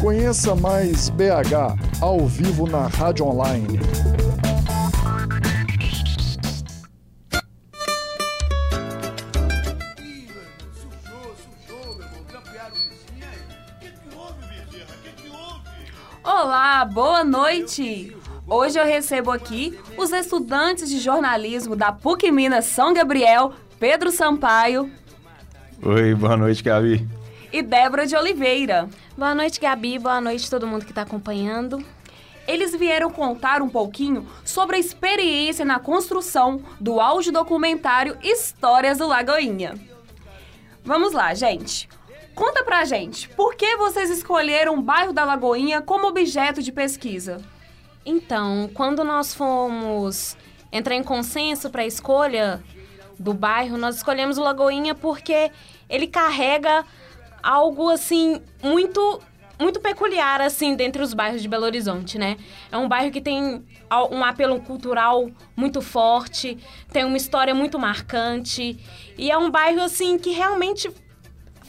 Conheça mais BH ao vivo na Rádio Online. Olá, boa noite! Hoje eu recebo aqui os estudantes de jornalismo da PUC Minas São Gabriel, Pedro Sampaio. Oi, boa noite, Gabi. E Débora de Oliveira. Boa noite, Gabi. Boa noite todo mundo que está acompanhando. Eles vieram contar um pouquinho sobre a experiência na construção do áudio documentário Histórias do Lagoinha. Vamos lá, gente. Conta pra gente, por que vocês escolheram o bairro da Lagoinha como objeto de pesquisa? Então, quando nós fomos entrar em consenso para a escolha do bairro, nós escolhemos o Lagoinha porque ele carrega algo assim muito muito peculiar assim dentre os bairros de Belo Horizonte, né? É um bairro que tem um apelo cultural muito forte, tem uma história muito marcante e é um bairro assim que realmente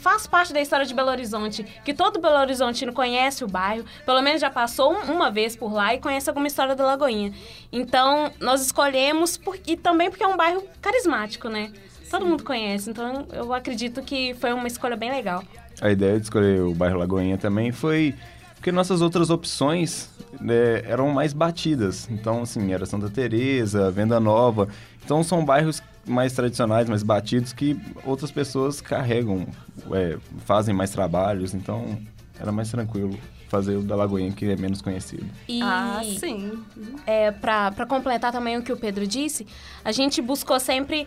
faz parte da história de Belo Horizonte, que todo Belo Horizontino conhece o bairro, pelo menos já passou uma vez por lá e conhece alguma história da Lagoinha. Então, nós escolhemos por, e também porque é um bairro carismático, né? Todo mundo conhece, então eu acredito que foi uma escolha bem legal. A ideia de escolher o bairro Lagoinha também foi porque nossas outras opções né, eram mais batidas. Então, assim, era Santa Teresa, Venda Nova. Então, são bairros mais tradicionais, mais batidos, que outras pessoas carregam, é, fazem mais trabalhos, então era mais tranquilo fazer o da Lagoinha, que é menos conhecido. E, ah, sim. É, para completar também o que o Pedro disse, a gente buscou sempre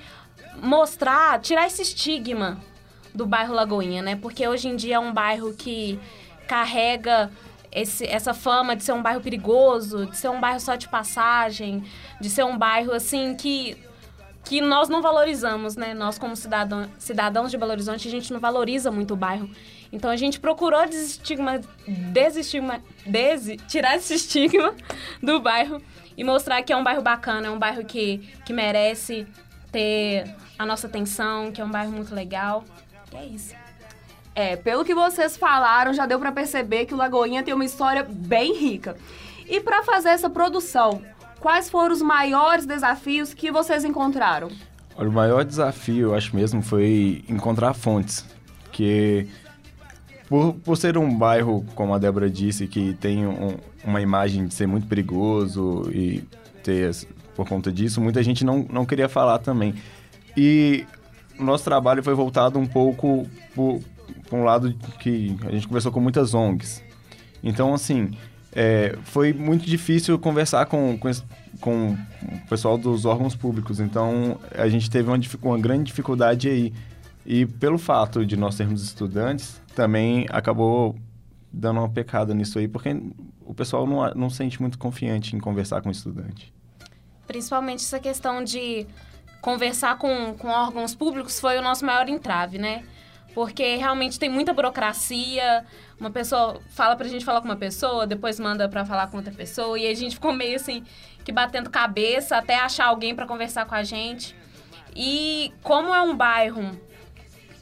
mostrar, tirar esse estigma do bairro Lagoinha, né? Porque hoje em dia é um bairro que carrega esse, essa fama de ser um bairro perigoso, de ser um bairro só de passagem, de ser um bairro assim que que nós não valorizamos, né? Nós, como cidadão, cidadãos de Belo Horizonte, a gente não valoriza muito o bairro. Então, a gente procurou desestigma, desestigma, des, tirar esse estigma do bairro e mostrar que é um bairro bacana, é um bairro que, que merece ter a nossa atenção, que é um bairro muito legal. E é isso. É, pelo que vocês falaram, já deu para perceber que o Lagoinha tem uma história bem rica. E para fazer essa produção, quais foram os maiores desafios que vocês encontraram? Olha, o maior desafio, eu acho mesmo, foi encontrar fontes. Que por, por ser um bairro, como a Débora disse, que tem um, uma imagem de ser muito perigoso e ter, por conta disso, muita gente não, não queria falar também. E nosso trabalho foi voltado um pouco por um lado que a gente conversou com muitas ONGs. Então, assim, é, foi muito difícil conversar com, com, com, o pessoal dos órgãos públicos. Então, a gente teve uma, uma grande dificuldade aí. E pelo fato de nós sermos estudantes, também acabou dando uma pecada nisso aí, porque o pessoal não, não sente muito confiante em conversar com o estudante. Principalmente essa questão de conversar com, com órgãos públicos foi o nosso maior entrave, né? Porque realmente tem muita burocracia. Uma pessoa fala pra gente falar com uma pessoa, depois manda pra falar com outra pessoa. E a gente ficou meio assim, que batendo cabeça até achar alguém para conversar com a gente. E como é um bairro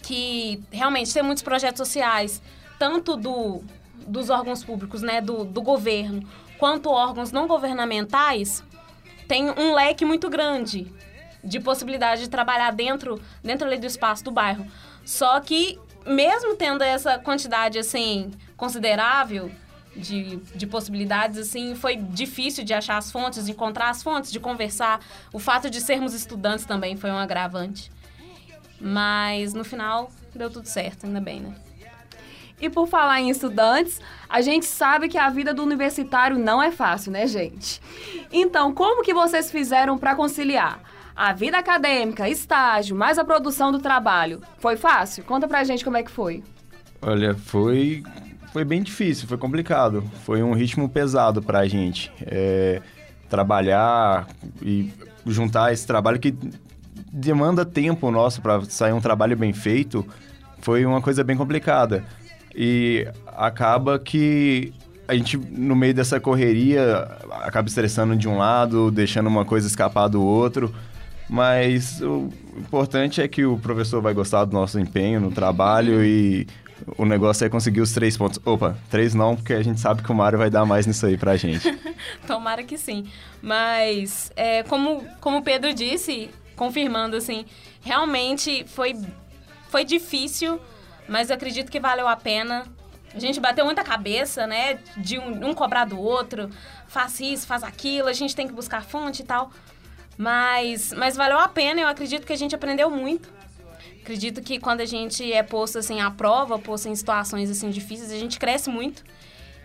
que realmente tem muitos projetos sociais, tanto do, dos órgãos públicos, né, do, do governo, quanto órgãos não governamentais, tem um leque muito grande de possibilidade de trabalhar dentro, dentro ali do espaço do bairro. Só que, mesmo tendo essa quantidade, assim, considerável de, de possibilidades, assim, foi difícil de achar as fontes, de encontrar as fontes, de conversar. O fato de sermos estudantes também foi um agravante. Mas, no final, deu tudo certo, ainda bem, né? E por falar em estudantes, a gente sabe que a vida do universitário não é fácil, né, gente? Então, como que vocês fizeram para conciliar a vida acadêmica, estágio, mais a produção do trabalho, foi fácil? Conta pra gente como é que foi. Olha, foi, foi bem difícil, foi complicado. Foi um ritmo pesado pra gente. É, trabalhar e juntar esse trabalho que demanda tempo nosso para sair um trabalho bem feito, foi uma coisa bem complicada. E acaba que a gente, no meio dessa correria, acaba estressando de um lado, deixando uma coisa escapar do outro. Mas o importante é que o professor vai gostar do nosso empenho no trabalho e o negócio é conseguir os três pontos. Opa, três não, porque a gente sabe que o Mário vai dar mais nisso aí pra gente. Tomara que sim. Mas, é, como, como o Pedro disse, confirmando assim, realmente foi, foi difícil, mas eu acredito que valeu a pena. A gente bateu muita cabeça, né? De um, um cobrar do outro, faz isso, faz aquilo, a gente tem que buscar fonte e tal. Mas, mas valeu a pena, eu acredito que a gente aprendeu muito. Acredito que quando a gente é posto assim à prova, posto em situações assim difíceis, a gente cresce muito.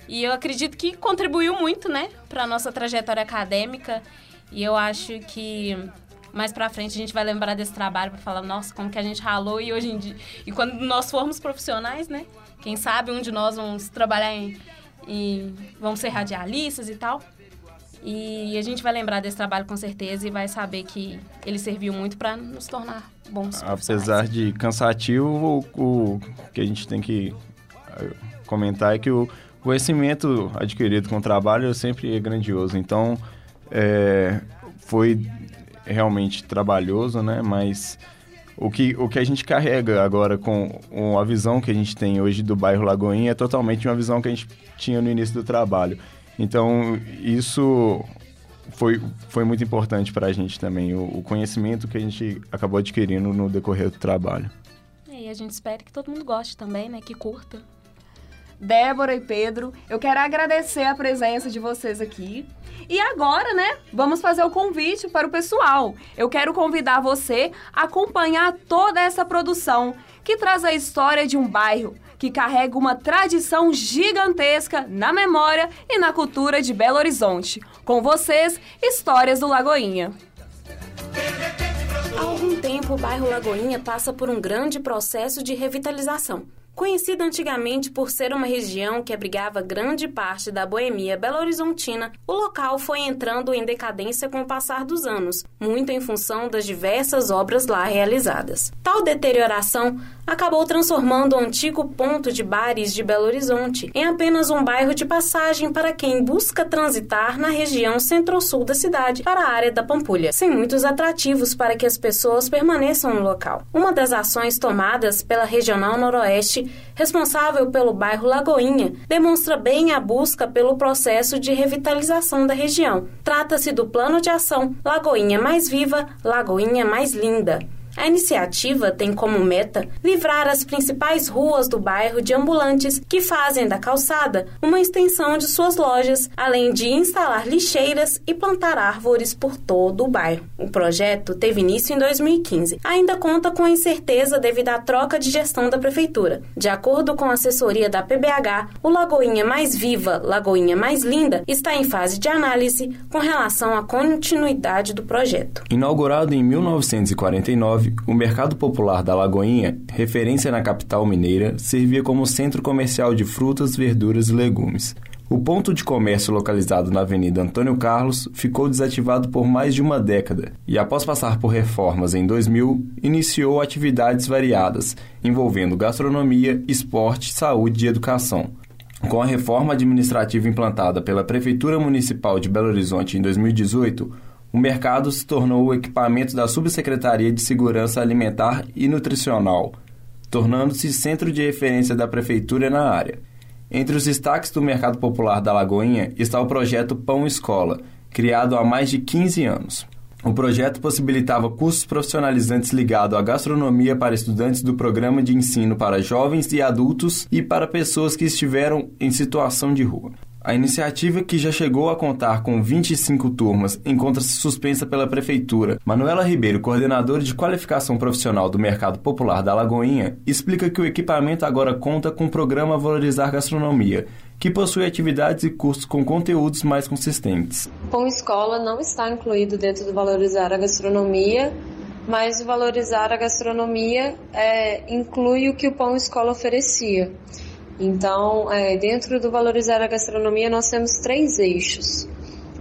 E eu acredito que contribuiu muito, né, para nossa trajetória acadêmica. E eu acho que mais para frente a gente vai lembrar desse trabalho para falar, nossa, como que a gente ralou e hoje em dia, e quando nós formos profissionais, né, quem sabe um de nós vamos trabalhar em, em vamos ser radialistas e tal. E a gente vai lembrar desse trabalho com certeza e vai saber que ele serviu muito para nos tornar bons Apesar de cansativo, o, o, que a gente tem que eh, comentar é que o conhecimento adquirido com o trabalho sempre é grandioso. Então, é, foi realmente trabalhoso, né? Mas o que, o que a gente carrega agora com, com a visão que a gente tem hoje do bairro Lagoinha é totalmente uma visão que a gente tinha no início do trabalho. Então, isso foi, foi muito importante para a gente também, o, o, conhecimento que a gente acabou adquirindo no decorrer do trabalho. E a gente espera que todo mundo goste também, né? Que curta. Débora e Pedro, eu quero agradecer a presença de vocês aqui. E agora, né, vamos fazer o convite para o pessoal. Eu quero convidar você a acompanhar toda essa produção que traz a história de um bairro que carrega uma tradição gigantesca na memória e na cultura de Belo Horizonte. Com vocês, Histórias do Lagoinha. Há algum tempo, o bairro Lagoinha passa por um grande processo de revitalização. Conhecida antigamente por ser uma região que abrigava grande parte da boemia belo-horizontina, o local foi entrando em decadência com o passar dos anos, muito em função das diversas obras lá realizadas. Tal deterioração acabou transformando o antigo ponto de bares de Belo Horizonte em apenas um bairro de passagem para quem busca transitar na região centro-sul da cidade para a área da Pampulha, sem muitos atrativos para que as pessoas permaneçam no local. Uma das ações tomadas pela Regional Noroeste responsável pelo bairro Lagoinha, demonstra bem a busca pelo processo de revitalização da região. Trata-se do Plano de Ação Lagoinha Mais Viva, Lagoinha Mais Linda. A iniciativa tem como meta livrar as principais ruas do bairro de ambulantes que fazem da calçada uma extensão de suas lojas, além de instalar lixeiras e plantar árvores por todo o bairro. O projeto teve início em 2015. Ainda conta com incerteza devido à troca de gestão da prefeitura. De acordo com a assessoria da PBH, o Lagoinha Mais Viva, Lagoinha Mais Linda está em fase de análise com relação à continuidade do projeto. Inaugurado em 1949, o Mercado Popular da Lagoinha, referência na capital mineira, servia como centro comercial de frutas, verduras e legumes. O ponto de comércio localizado na Avenida Antônio Carlos ficou desativado por mais de uma década e, após passar por reformas em 2000, iniciou atividades variadas, envolvendo gastronomia, esporte, saúde e educação. Com a reforma administrativa implantada pela Prefeitura Municipal de Belo Horizonte em 2018, o mercado se tornou o equipamento da Subsecretaria de Segurança Alimentar e Nutricional, tornando-se centro de referência da Prefeitura na área. Entre os destaques do mercado popular da Lagoinha está o projeto Pão Escola, criado há mais de 15 anos. O projeto possibilitava cursos profissionalizantes ligados à gastronomia para estudantes do programa de ensino para jovens e adultos e para pessoas que estiveram em situação de rua. A iniciativa, que já chegou a contar com 25 turmas, encontra-se suspensa pela Prefeitura. Manuela Ribeiro, coordenadora de qualificação profissional do Mercado Popular da Lagoinha, explica que o equipamento agora conta com o programa Valorizar Gastronomia, que possui atividades e cursos com conteúdos mais consistentes. Pão Escola não está incluído dentro do Valorizar a Gastronomia, mas o Valorizar a Gastronomia é, inclui o que o Pão Escola oferecia. Então, é, dentro do Valorizar a Gastronomia, nós temos três eixos.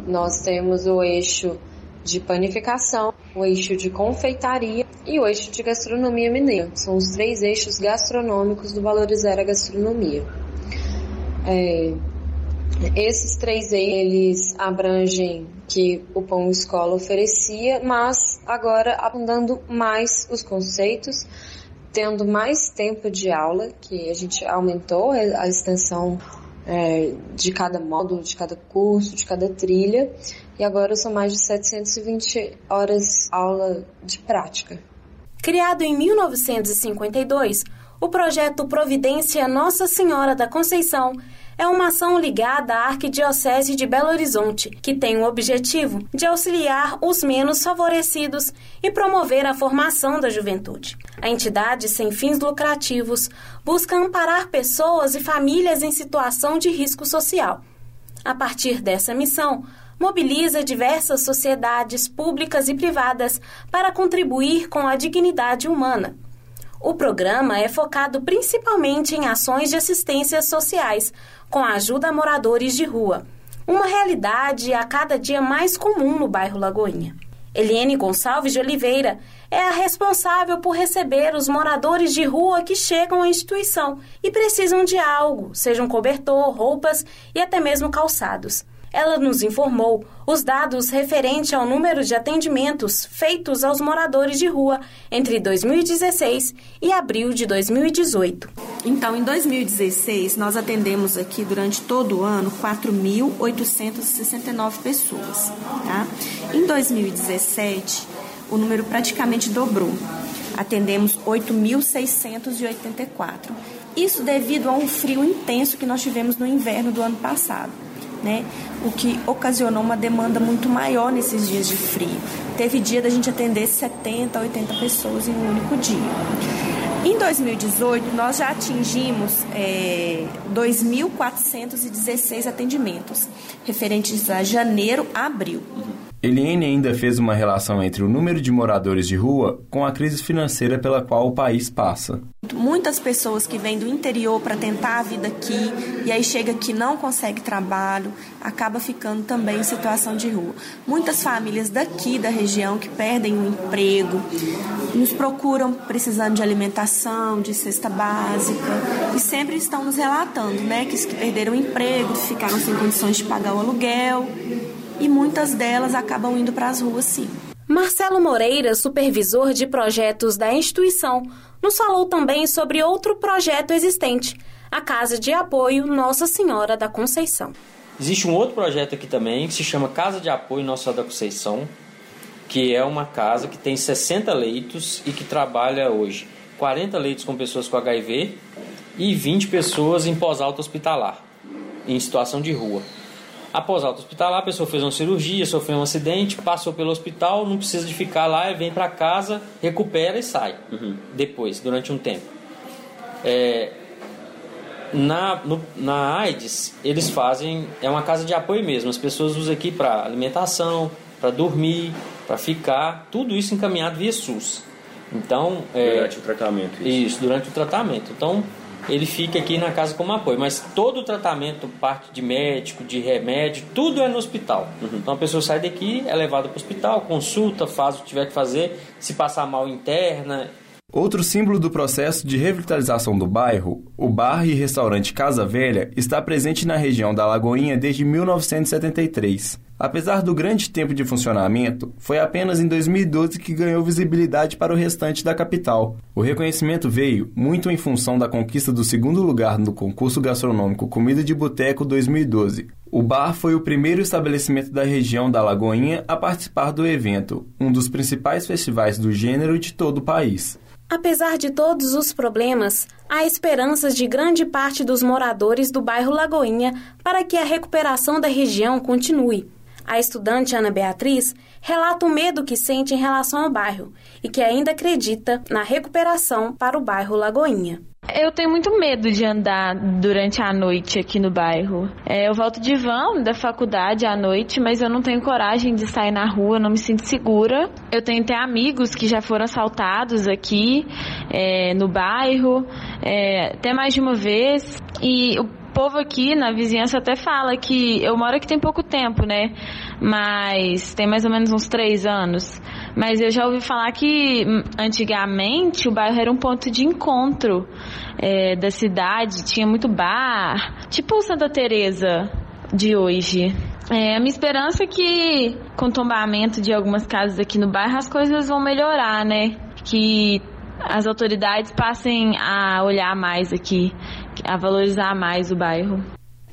Nós temos o eixo de panificação, o eixo de confeitaria e o eixo de gastronomia mineira. São os três eixos gastronômicos do Valorizar a Gastronomia. É, esses três eixos, eles abrangem que o Pão Escola oferecia, mas agora abundando mais os conceitos tendo mais tempo de aula, que a gente aumentou a extensão é, de cada módulo, de cada curso, de cada trilha, e agora são mais de 720 horas aula de prática. Criado em 1952, o projeto Providência Nossa Senhora da Conceição é uma ação ligada à Arquidiocese de Belo Horizonte, que tem o objetivo de auxiliar os menos favorecidos e promover a formação da juventude. A entidade, sem fins lucrativos, busca amparar pessoas e famílias em situação de risco social. A partir dessa missão, mobiliza diversas sociedades públicas e privadas para contribuir com a dignidade humana. O programa é focado principalmente em ações de assistências sociais, com ajuda a moradores de rua, uma realidade a cada dia mais comum no bairro Lagoinha. Eliane Gonçalves de Oliveira é a responsável por receber os moradores de rua que chegam à instituição e precisam de algo, seja um cobertor, roupas e até mesmo calçados ela nos informou os dados referentes ao número de atendimentos feitos aos moradores de rua entre 2016 e abril de 2018. Então, em 2016, nós atendemos aqui durante todo o ano 4.869 pessoas. Tá? Em 2017, o número praticamente dobrou. Atendemos 8.684. Isso devido a um frio intenso que nós tivemos no inverno do ano passado né? O que ocasionou uma demanda muito maior nesses dias de frio. Teve dia da gente atender 70, 80 pessoas em um único dia. Em 2018, nós já atingimos é, 2.416 atendimentos, referentes a janeiro a abril. Eliane ainda fez uma relação entre o número de moradores de rua com a crise financeira pela qual o país passa. Muitas pessoas que vêm do interior para tentar a vida aqui e aí chega aqui não consegue trabalho, acaba ficando também em situação de rua. Muitas famílias daqui da região que perdem o emprego, nos procuram precisando de alimentação, de cesta básica e sempre estão nos relatando, né, que, que perderam o emprego, ficaram sem condições de pagar o aluguel e muitas delas acabam indo para as ruas sim. Marcelo Moreira, supervisor de projetos da instituição, nos falou também sobre outro projeto existente, a Casa de Apoio Nossa Senhora da Conceição. Existe um outro projeto aqui também que se chama Casa de Apoio Nossa Senhora da Conceição, que é uma casa que tem 60 leitos e que trabalha hoje 40 leitos com pessoas com HIV e 20 pessoas em pós-alto hospitalar, em situação de rua. Após alta hospitalar, a pessoa fez uma cirurgia, sofreu um acidente, passou pelo hospital, não precisa de ficar lá, vem para casa, recupera e sai. Uhum. Depois, durante um tempo. É, na, no, na AIDS, eles fazem. É uma casa de apoio mesmo. As pessoas usam aqui para alimentação, para dormir, para ficar. Tudo isso encaminhado via SUS. Então. É, durante o tratamento. Isso. isso, durante o tratamento. Então ele fica aqui na casa como apoio. Mas todo o tratamento, parte de médico, de remédio, tudo é no hospital. Uhum. Então a pessoa sai daqui, é levada para o hospital, consulta, faz o que tiver que fazer, se passar mal interna. Outro símbolo do processo de revitalização do bairro, o bar e restaurante Casa Velha, está presente na região da Lagoinha desde 1973. Apesar do grande tempo de funcionamento, foi apenas em 2012 que ganhou visibilidade para o restante da capital. O reconhecimento veio muito em função da conquista do segundo lugar no concurso gastronômico Comida de Boteco 2012. O bar foi o primeiro estabelecimento da região da Lagoinha a participar do evento, um dos principais festivais do gênero de todo o país. Apesar de todos os problemas, há esperanças de grande parte dos moradores do bairro Lagoinha para que a recuperação da região continue. A estudante Ana Beatriz relata o medo que sente em relação ao bairro e que ainda acredita na recuperação para o bairro Lagoinha. Eu tenho muito medo de andar durante a noite aqui no bairro. É, eu volto de van da faculdade à noite, mas eu não tenho coragem de sair na rua, não me sinto segura. Eu tenho até amigos que já foram assaltados aqui é, no bairro, é, até mais de uma vez. E o povo aqui na vizinhança até fala que eu moro aqui tem pouco tempo, né? Mas tem mais ou menos uns três anos. Mas eu já ouvi falar que hum, antigamente o bairro era um ponto de encontro é, da cidade, tinha muito bar, tipo Santa Teresa de hoje. É, a minha esperança é que com o tombamento de algumas casas aqui no bairro as coisas vão melhorar, né? Que as autoridades passem a olhar mais aqui, a valorizar mais o bairro.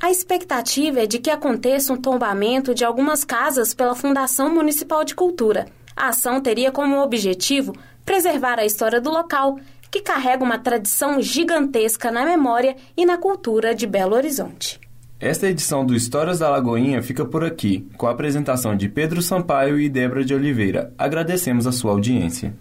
A expectativa é de que aconteça um tombamento de algumas casas pela Fundação Municipal de Cultura. A ação teria como objetivo preservar a história do local, que carrega uma tradição gigantesca na memória e na cultura de Belo Horizonte. Esta edição do Histórias da Lagoinha fica por aqui, com a apresentação de Pedro Sampaio e Débora de Oliveira. Agradecemos a sua audiência.